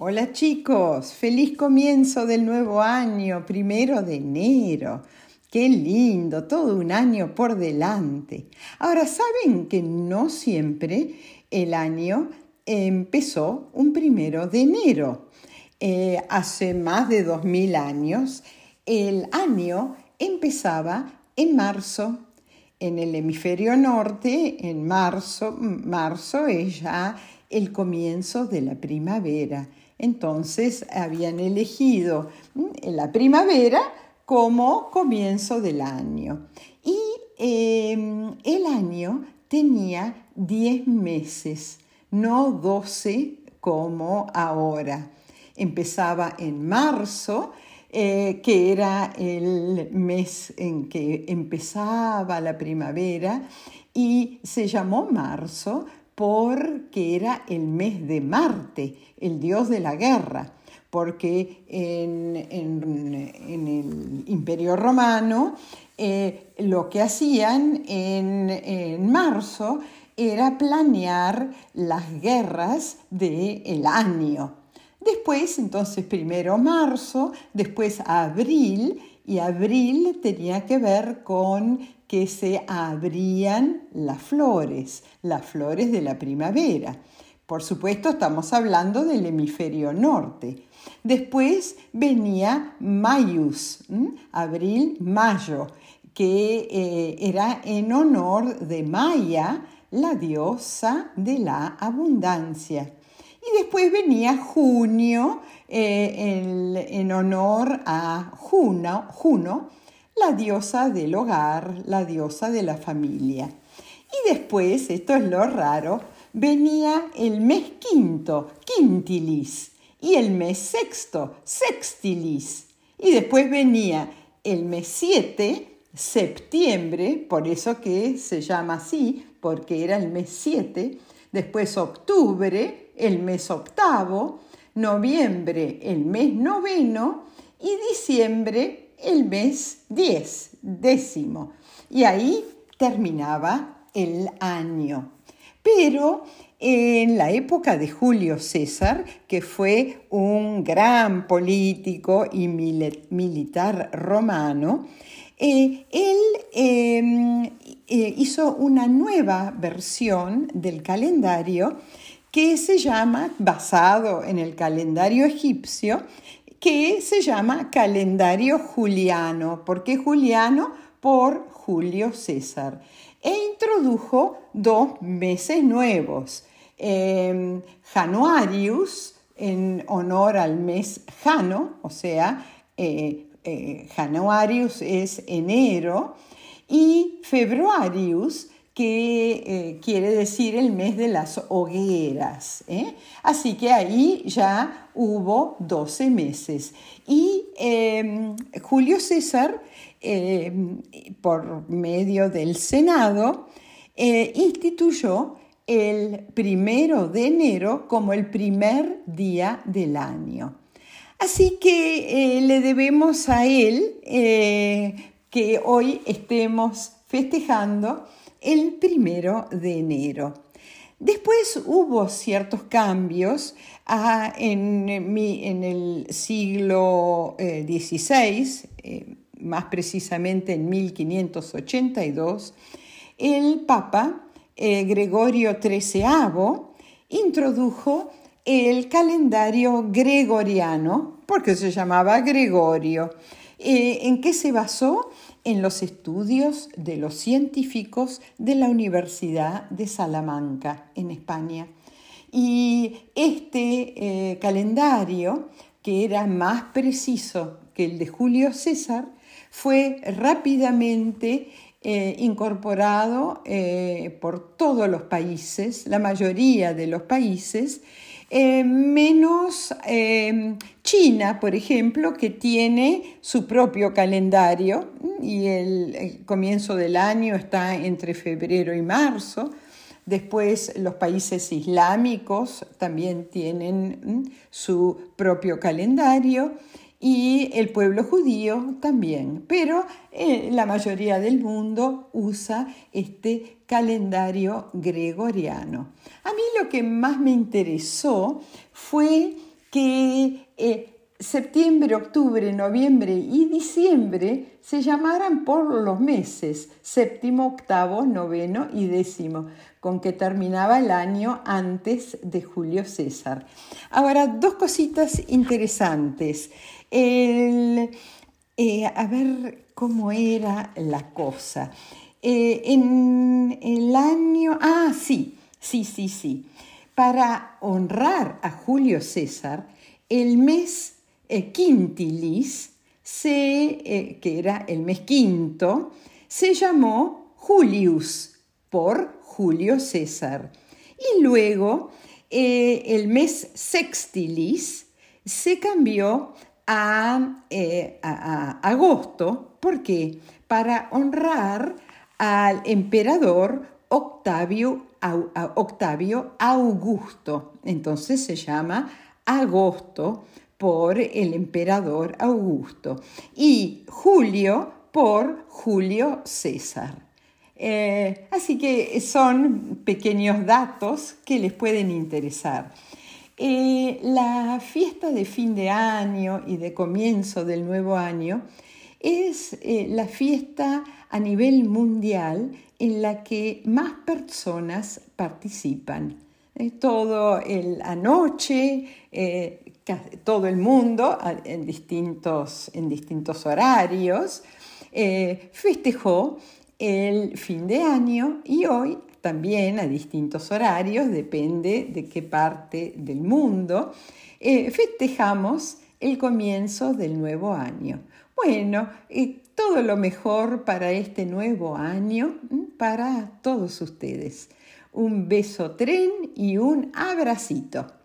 Hola chicos, feliz comienzo del nuevo año, primero de enero. Qué lindo, todo un año por delante. Ahora, ¿saben que no siempre el año empezó un primero de enero? Eh, hace más de dos mil años, el año empezaba en marzo. En el hemisferio norte, en marzo, marzo es ya el comienzo de la primavera. Entonces habían elegido la primavera como comienzo del año. Y em, el año tenía 10 meses, no 12 como ahora. Empezaba en marzo, eh, que era el mes en que empezaba la primavera, y se llamó marzo porque era el mes de Marte, el dios de la guerra, porque en, el Imperio Romano eh, lo que hacían en, marzo era planear las guerras del año. Después, entonces, primero marzo, después abril, y abril tenía que ver con que se abrían las flores, las flores de la primavera. Por supuesto, estamos hablando del hemisferio norte. Después venía Mayus, abril, mayo, que eh, era en honor de Maya, la diosa de la abundancia. Y después venía junio, eh, en, honor a Juno, Juno, la diosa del hogar, la diosa de la familia. Y después, esto es lo raro, venía el mes quinto, quintilis, y el mes sexto, sextilis. Y después venía el mes siete, septiembre, por eso que se llama así, porque era el mes siete, después octubre, el mes octavo, noviembre, el mes noveno, y diciembre, el mes 10, décimo. Y ahí terminaba el año. Pero en la época de Julio César, que fue un gran político y militar romano, eh, él em, eh, hizo una nueva versión del calendario que se llama, basado en el calendario egipcio, que se llama calendario juliano. ¿Por qué juliano? Por Julio César. E introdujo dos meses nuevos. Eh, Januarius, en honor al mes Jano, o sea, eh, eh, Januarius es enero, y Februarius, que eh, quiere decir el mes de las hogueras. ¿eh? Así que ahí ya hubo 12 meses. Y em, Julio César, em, por medio del Senado, eh, instituyó el primero de enero como el primer día del año. Así que le debemos a él que hoy estemos festejando el primero de enero. Después hubo ciertos cambios ah, en, el siglo XVI, eh, eh, más precisamente en 1582, el Papa eh, Gregorio XIII introdujo el calendario gregoriano, porque se llamaba Gregorio. ¿En qué se basó? en los estudios de los científicos de la Universidad de Salamanca, en España. Y este eh, calendario, que era más preciso que el de Julio César, fue rápidamente eh, incorporado eh, por todos los países, la mayoría de los países, eh, menos eh, China, por ejemplo, que tiene su propio calendario y el, comienzo del año está entre febrero y marzo. Después los países islámicos también tienen su propio calendario y el pueblo judío también, pero eh, la mayoría del mundo usa este calendario gregoriano. A mí lo que más me interesó fue que septiembre, octubre, noviembre y diciembre se llamaran por los meses, séptimo, octavo, noveno y décimo, con que terminaba el año antes de Julio César. Ahora, dos cositas interesantes. Eh, a ver cómo era la cosa. Eh, en el año, ah, sí, sí, sí, sí. Para honrar a Julio César, el mes eh, quintilis, se, que era el mes quinto, se llamó Julius por Julio César. Y luego eh, el mes sextilis se cambió a, eh, agosto. ¿Por qué? Para honrar al emperador Octavio, Octavio Augusto. Entonces se llama agosto por el emperador Augusto y julio por Julio César. Eh, así que son pequeños datos que les pueden interesar. Eh, la fiesta de fin de año y de comienzo del nuevo año es eh, la fiesta a nivel mundial en la que más personas participan. Todo el anoche, todo el mundo en distintos, en distintos horarios festejó el fin de año y hoy también a distintos horarios, depende de qué parte del mundo, eh, festejamos el comienzo del nuevo año. Bueno, eh, todo lo mejor para este nuevo año, para todos ustedes. Un beso tren y un abracito.